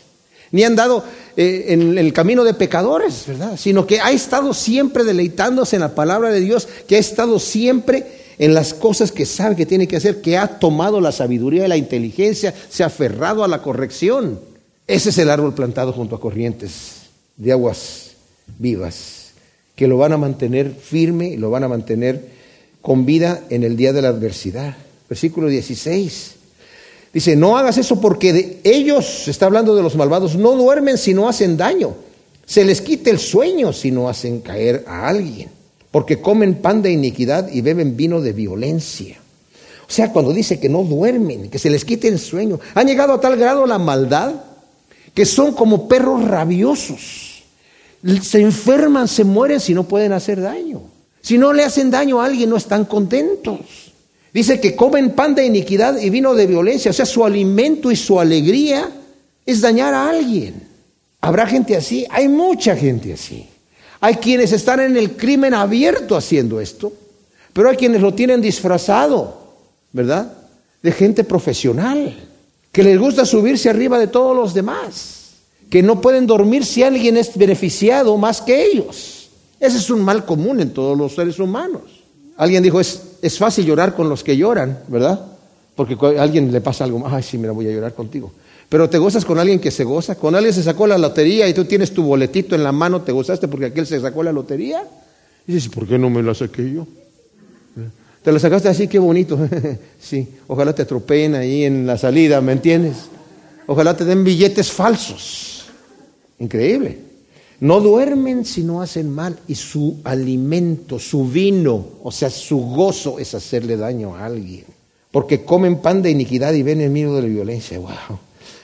ni han dado eh, en el camino de pecadores, ¿verdad? Sino que ha estado siempre deleitándose en la palabra de Dios, que ha estado siempre en las cosas que sabe que tiene que hacer, que ha tomado la sabiduría y la inteligencia, se ha aferrado a la corrección. Ese es el árbol plantado junto a corrientes de aguas vivas, que lo van a mantener firme y lo van a mantener con vida en el día de la adversidad. Versículo 16. Dice, no hagas eso porque de ellos, está hablando de los malvados, no duermen si no hacen daño. Se les quita el sueño si no hacen caer a alguien. Porque comen pan de iniquidad y beben vino de violencia. O sea, cuando dice que no duermen, que se les quite el sueño, han llegado a tal grado la maldad que son como perros rabiosos. Se enferman, se mueren si no pueden hacer daño. Si no le hacen daño a alguien, no están contentos. Dice que comen pan de iniquidad y vino de violencia. O sea, su alimento y su alegría es dañar a alguien. ¿Habrá gente así? Hay mucha gente así. Hay quienes están en el crimen abierto haciendo esto, pero hay quienes lo tienen disfrazado, ¿verdad? De gente profesional, que les gusta subirse arriba de todos los demás, que no pueden dormir si alguien es beneficiado más que ellos. Ese es un mal común en todos los seres humanos. Alguien dijo, es, es fácil llorar con los que lloran, ¿verdad? Porque a alguien le pasa algo, ay, sí, mira, voy a llorar contigo. Pero te gozas con alguien que se goza, con alguien se sacó la lotería y tú tienes tu boletito en la mano, te gozaste porque aquel se sacó la lotería. Y dices, ¿por qué no me la saqué yo? Te la sacaste así, qué bonito. <laughs> sí, ojalá te atropellen ahí en la salida, ¿me entiendes? Ojalá te den billetes falsos. Increíble. No duermen si no hacen mal y su alimento, su vino, o sea, su gozo es hacerle daño a alguien. Porque comen pan de iniquidad y ven el miedo de la violencia. Wow.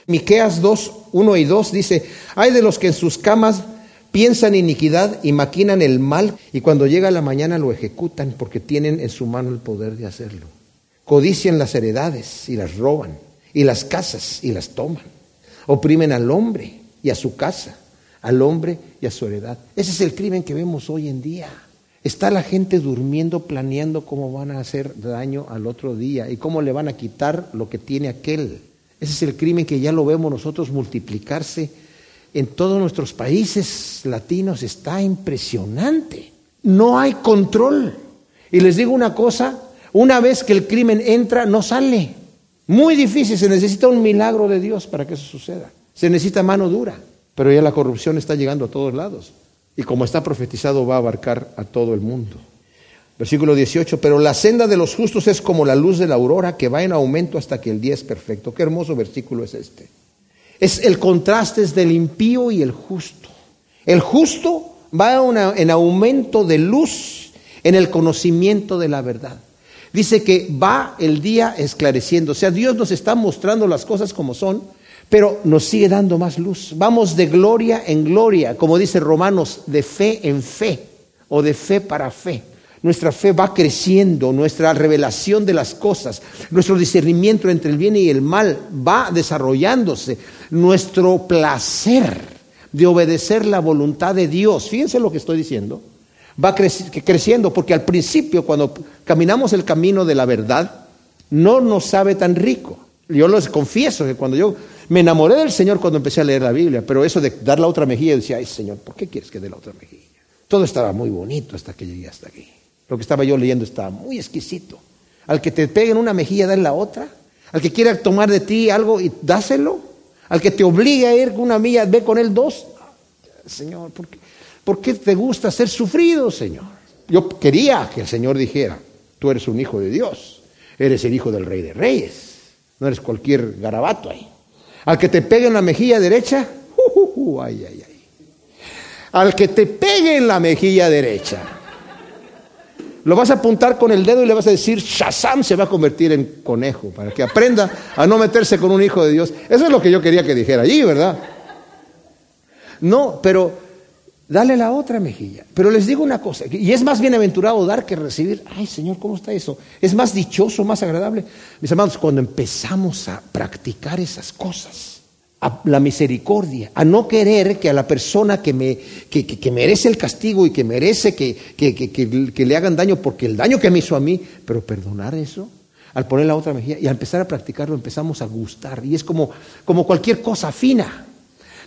Miqueas 2, 1 y 2 dice, hay de los que en sus camas piensan iniquidad y maquinan el mal y cuando llega la mañana lo ejecutan porque tienen en su mano el poder de hacerlo. Codician las heredades y las roban y las casas y las toman. Oprimen al hombre y a su casa, al hombre y a su heredad. Ese es el crimen que vemos hoy en día. Está la gente durmiendo, planeando cómo van a hacer daño al otro día y cómo le van a quitar lo que tiene aquel. Ese es el crimen que ya lo vemos nosotros multiplicarse en todos nuestros países latinos. Está impresionante. No hay control. Y les digo una cosa, una vez que el crimen entra, no sale. Muy difícil, se necesita un milagro de Dios para que eso suceda. Se necesita mano dura, pero ya la corrupción está llegando a todos lados. Y como está profetizado, va a abarcar a todo el mundo. Versículo 18, pero la senda de los justos es como la luz de la aurora que va en aumento hasta que el día es perfecto. Qué hermoso versículo es este. Es el contraste del impío y el justo. El justo va en aumento de luz en el conocimiento de la verdad. Dice que va el día esclareciendo. O sea, Dios nos está mostrando las cosas como son, pero nos sigue dando más luz. Vamos de gloria en gloria, como dice Romanos, de fe en fe o de fe para fe. Nuestra fe va creciendo, nuestra revelación de las cosas, nuestro discernimiento entre el bien y el mal va desarrollándose, nuestro placer de obedecer la voluntad de Dios, fíjense lo que estoy diciendo, va creciendo, porque al principio cuando caminamos el camino de la verdad, no nos sabe tan rico. Yo les confieso que cuando yo me enamoré del Señor cuando empecé a leer la Biblia, pero eso de dar la otra mejilla, decía, ay Señor, ¿por qué quieres que dé la otra mejilla? Todo estaba muy bonito hasta que llegué hasta aquí. Lo que estaba yo leyendo estaba muy exquisito. Al que te peguen una mejilla, da la otra. Al que quiera tomar de ti algo y dáselo. Al que te obligue a ir con una milla, ve con él dos. Señor, ¿por qué, ¿por qué te gusta ser sufrido, Señor? Yo quería que el Señor dijera, tú eres un hijo de Dios, eres el hijo del rey de reyes, no eres cualquier garabato ahí. Al que te pegue en la mejilla derecha, ay, ay, ay. Al que te pegue en la mejilla derecha, lo vas a apuntar con el dedo y le vas a decir, Shazam se va a convertir en conejo, para que aprenda a no meterse con un hijo de Dios. Eso es lo que yo quería que dijera allí, ¿verdad? No, pero dale la otra mejilla. Pero les digo una cosa, y es más bienaventurado dar que recibir. Ay, Señor, ¿cómo está eso? Es más dichoso, más agradable. Mis hermanos, cuando empezamos a practicar esas cosas, a la misericordia, a no querer que a la persona que, me, que, merece el castigo y que merece que, que, le hagan daño porque el daño que me hizo a mí, pero perdonar eso, al poner la otra mejilla y al empezar a practicarlo empezamos a gustar y es como, como cualquier cosa fina.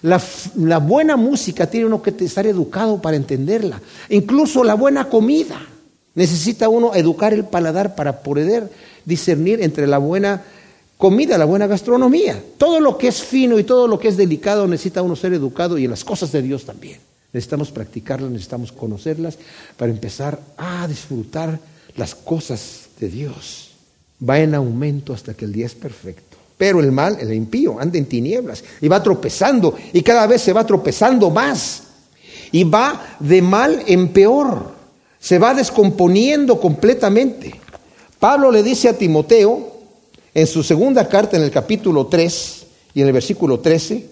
La, la buena música tiene uno que estar educado para entenderla, incluso la buena comida. Necesita uno educar el paladar para poder discernir entre la buena comida, la buena gastronomía. Todo lo que es fino y todo lo que es delicado necesita uno ser educado y en las cosas de Dios también. Necesitamos practicarlas, necesitamos conocerlas para empezar a disfrutar las cosas de Dios. Va en aumento hasta que el día es perfecto. Pero el mal, el impío, anda en tinieblas y va tropezando y cada vez se va tropezando más. Y va de mal en peor. Se va descomponiendo completamente. Pablo le dice a Timoteo, en su segunda carta, en el capítulo 3 y en el versículo 13,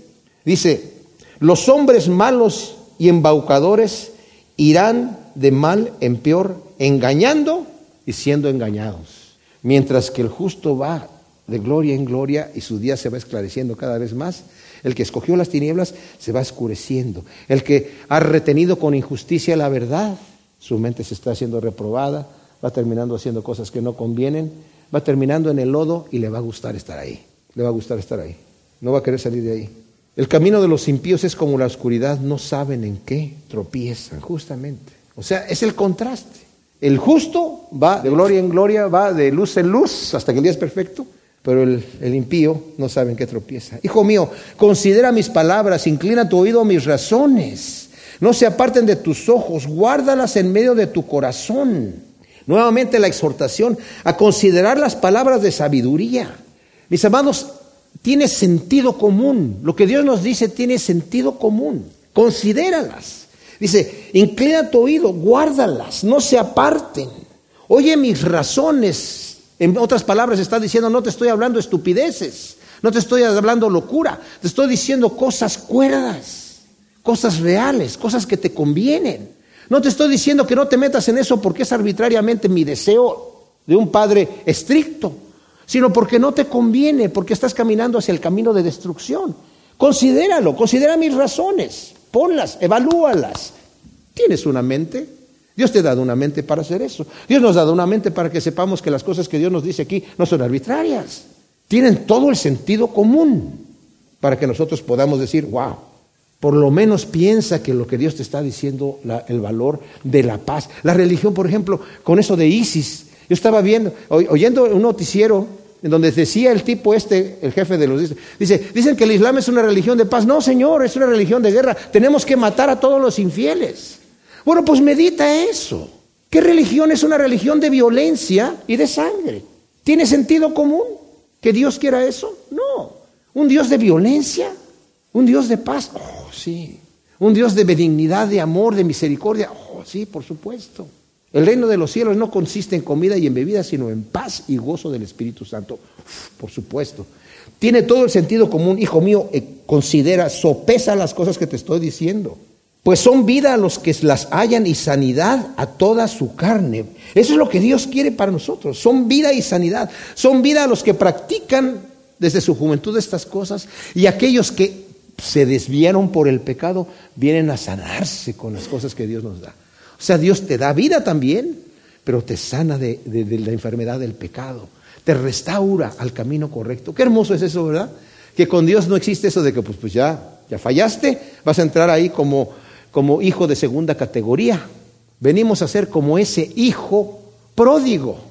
dice, los hombres malos y embaucadores irán de mal en peor, engañando y siendo engañados. Mientras que el justo va de gloria en gloria y su día se va esclareciendo cada vez más, el que escogió las tinieblas se va escureciendo. El que ha retenido con injusticia la verdad, su mente se está haciendo reprobada, va terminando haciendo cosas que no convienen va terminando en el lodo y le va a gustar estar ahí. Le va a gustar estar ahí. No va a querer salir de ahí. El camino de los impíos es como la oscuridad, no saben en qué tropiezan, justamente. O sea, es el contraste. El justo va de gloria en gloria, va de luz en luz hasta que el día es perfecto. pero el, el, impío no sabe en qué tropieza. Hijo mío, considera mis palabras, inclina tu oído a mis razones. No se aparten de tus ojos, guárdalas en medio de tu corazón. Nuevamente la exhortación a considerar las palabras de sabiduría. Mis amados, tiene sentido común. Lo que Dios nos dice tiene sentido común. Considéralas. Dice, inclina tu oído, guárdalas, no se aparten. Oye mis razones. En otras palabras, está diciendo, no te estoy hablando estupideces, no te estoy hablando locura, te estoy diciendo cosas cuerdas, cosas reales, cosas que te convienen. No te estoy diciendo que no te metas en eso porque es arbitrariamente mi deseo de un padre estricto, sino porque no te conviene, porque estás caminando hacia el camino de destrucción. Considéralo, considera mis razones, ponlas, evalúalas. ¿Tienes una mente? Dios te ha dado una mente para hacer eso. Dios nos ha dado una mente para que sepamos que las cosas que Dios nos dice aquí no son arbitrarias. Tienen todo el sentido común para que nosotros podamos decir, wow, por lo menos piensa que lo que Dios te está diciendo, el valor de la paz. La religión, por ejemplo, con eso de ISIS. Yo estaba viendo, oyendo un noticiero en donde decía el tipo este, el jefe de los... Dice, dicen que el Islam es una religión de paz. No, señor, es una religión de guerra. Tenemos que matar a todos los infieles. Bueno, pues medita eso. ¿Qué religión es una religión de violencia y de sangre? ¿Tiene sentido común que Dios quiera eso? No. ¿Un Dios de violencia? ¿Un Dios de paz? Oh, sí. ¿Un Dios de benignidad, de amor, de misericordia? Oh, sí, por supuesto. El reino de los cielos no consiste en comida y en bebida, sino en paz y gozo del Espíritu Santo. por supuesto. Tiene todo el sentido común, hijo mío, eh, considera, sopesa las cosas que te estoy diciendo. Pues son vida a los que las hallan y sanidad a toda su carne. Eso es lo que Dios quiere para nosotros. Son vida y sanidad. Son vida a los que practican desde su juventud estas cosas y aquellos que se desviaron por el pecado vienen a sanarse con las cosas que Dios nos da. O sea, Dios te da vida también, pero te sana de, la enfermedad del pecado, te restaura al camino correcto. Qué hermoso es eso, ¿verdad? Que con Dios no existe eso de que pues, pues ya, fallaste, vas a entrar ahí como hijo de segunda categoría. Venimos a ser como ese hijo pródigo.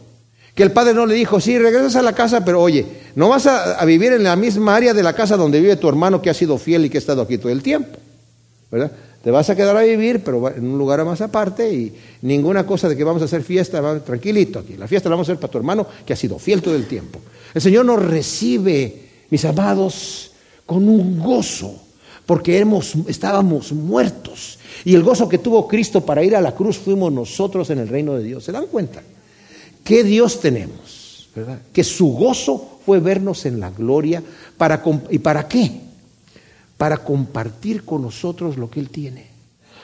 Que el padre no le dijo, sí, regresas a la casa, pero oye, no vas a, vivir en la misma área de la casa donde vive tu hermano que ha sido fiel y que ha estado aquí todo el tiempo. ¿Verdad? Te vas a quedar a vivir, pero en un lugar más aparte y ninguna cosa de que vamos a hacer fiesta, tranquilito aquí. La fiesta la vamos a hacer para tu hermano que ha sido fiel todo el tiempo. El Señor nos recibe, mis amados, con un gozo, porque estábamos muertos. Y el gozo que tuvo Cristo para ir a la cruz fuimos nosotros en el reino de Dios. ¿Se dan cuenta? ¿Qué Dios tenemos? ¿verdad? Que su gozo fue vernos en la gloria. Para, ¿Y para qué? para compartir con nosotros lo que Él tiene,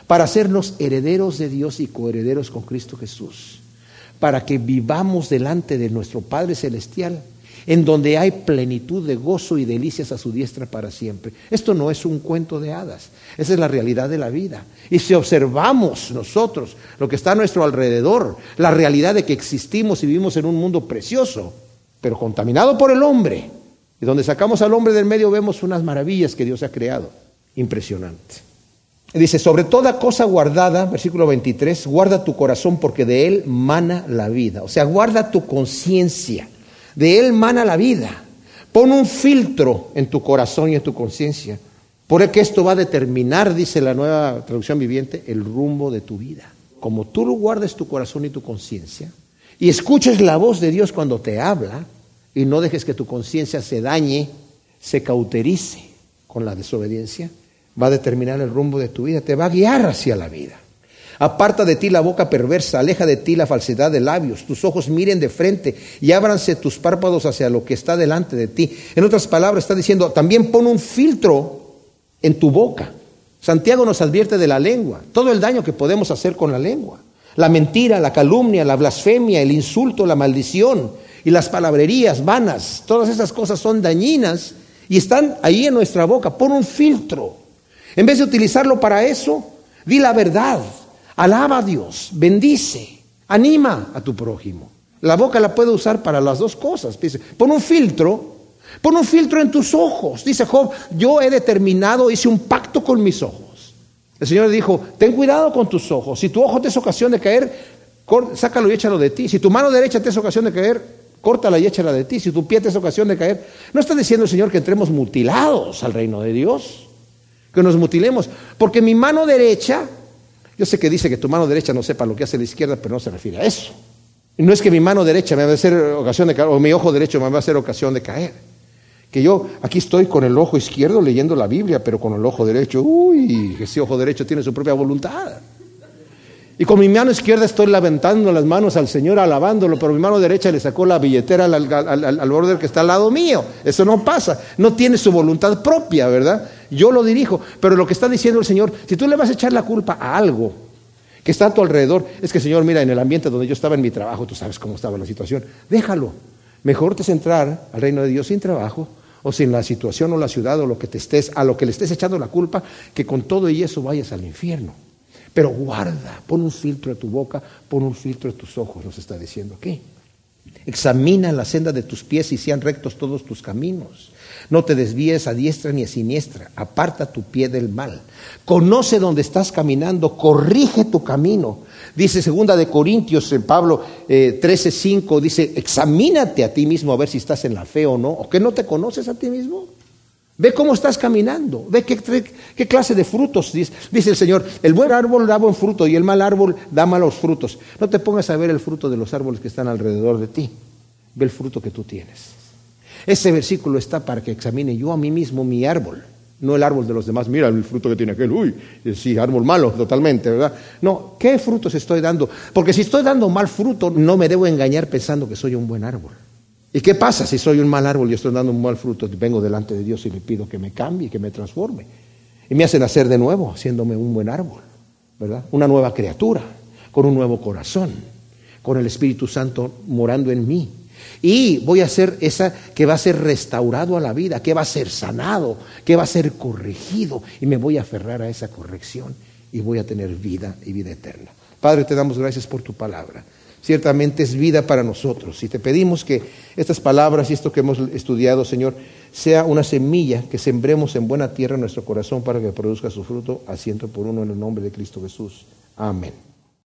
para hacernos herederos de Dios y coherederos con Cristo Jesús, para que vivamos delante de nuestro Padre Celestial, en donde hay plenitud de gozo y delicias a su diestra para siempre. Esto no es un cuento de hadas, esa es la realidad de la vida. Y si observamos nosotros lo que está a nuestro alrededor, la realidad de que existimos y vivimos en un mundo precioso, pero contaminado por el hombre, y donde sacamos al hombre del medio vemos unas maravillas que Dios ha creado. Impresionante. Dice, sobre toda cosa guardada, versículo 23, guarda tu corazón porque de él mana la vida. O sea, guarda tu conciencia. De él mana la vida. Pon un filtro en tu corazón y en tu conciencia. Porque esto va a determinar, dice la nueva traducción viviente, el rumbo de tu vida. Como tú guardes tu corazón y tu conciencia y escuches la voz de Dios cuando te habla, y no dejes que tu conciencia se dañe, se cauterice con la desobediencia, va a determinar el rumbo de tu vida, te va a guiar hacia la vida. Aparta de ti la boca perversa, aleja de ti la falsedad de labios, tus ojos miren de frente y ábranse tus párpados hacia lo que está delante de ti. En otras palabras, está diciendo, también pon un filtro en tu boca. Santiago nos advierte de la lengua, todo el daño que podemos hacer con la lengua. La mentira, la calumnia, la blasfemia, el insulto, la maldición, y las palabrerías vanas, todas esas cosas son dañinas y están ahí en nuestra boca. Pon un filtro. En vez de utilizarlo para eso, di la verdad, alaba a Dios, bendice, anima a tu prójimo. La boca la puede usar para las dos cosas. Dice, pon un filtro, pon un filtro en tus ojos. Dice Job, yo he determinado, hice un pacto con mis ojos. El Señor dijo, ten cuidado con tus ojos. Si tu ojo te es ocasión de caer, sácalo y échalo de ti. Si tu mano derecha te es ocasión de caer, Córtala y échala de ti. Si tu pie te es ocasión de caer, no está diciendo el Señor que entremos mutilados al reino de Dios, que nos mutilemos, porque mi mano derecha, yo sé que dice que tu mano derecha no sepa lo que hace la izquierda, pero no se refiere a eso. No es que mi mano derecha me va a hacer ocasión de caer, o mi ojo derecho me va a hacer ocasión de caer. Que yo aquí estoy con el ojo izquierdo leyendo la Biblia, pero con el ojo derecho, uy, ese ojo derecho tiene su propia voluntad. Y con mi mano izquierda estoy levantando las manos al Señor, alabándolo, pero mi mano derecha le sacó la billetera al, al, border que está al lado mío. Eso no pasa. No tiene su voluntad propia, ¿verdad? Yo lo dirijo. Pero lo que está diciendo el Señor, si tú le vas a echar la culpa a algo que está a tu alrededor, es que Señor, mira, en el ambiente donde yo estaba en mi trabajo, tú sabes cómo estaba la situación, déjalo. Mejor te centrar al reino de Dios sin trabajo o sin la situación o la ciudad o lo que te estés, a lo que le estés echando la culpa, que con todo y eso vayas al infierno. Pero guarda, pon un filtro a tu boca, pon un filtro a tus ojos, nos está diciendo aquí. Examina la senda de tus pies y sean rectos todos tus caminos. No te desvíes a diestra ni a siniestra. Aparta tu pie del mal. Conoce dónde estás caminando. Corrige tu camino. Dice segunda de Corintios en Pablo eh, 13:5 dice, "Examínate a ti mismo a ver si estás en la fe o no, o que no te conoces a ti mismo." Ve cómo estás caminando, ve qué, clase de frutos dice, dice, el Señor. El buen árbol da buen fruto y el mal árbol da malos frutos. No te pongas a ver el fruto de los árboles que están alrededor de ti, ve el fruto que tú tienes. Ese versículo está para que examine yo a mí mismo mi árbol, no el árbol de los demás. Mira el fruto que tiene aquel, uy, sí, árbol malo totalmente, ¿verdad? No, ¿qué frutos estoy dando? Porque si estoy dando mal fruto, no me debo engañar pensando que soy un buen árbol. ¿Y qué pasa si soy un mal árbol y estoy dando un mal fruto? Vengo delante de Dios y le pido que me cambie, que me transforme. Y me hace nacer de nuevo, haciéndome un buen árbol, ¿verdad? Una nueva criatura, con un nuevo corazón, con el Espíritu Santo morando en mí. Y voy a ser esa que va a ser restaurado a la vida, que va a ser sanado, que va a ser corregido. Y me voy a aferrar a esa corrección y voy a tener vida y vida eterna. Padre, te damos gracias por tu palabra ciertamente es vida para nosotros. Y te pedimos que estas palabras y esto que hemos estudiado, Señor, sea una semilla que sembremos en buena tierra nuestro corazón para que produzca su fruto a ciento por uno en el nombre de Cristo Jesús. Amén.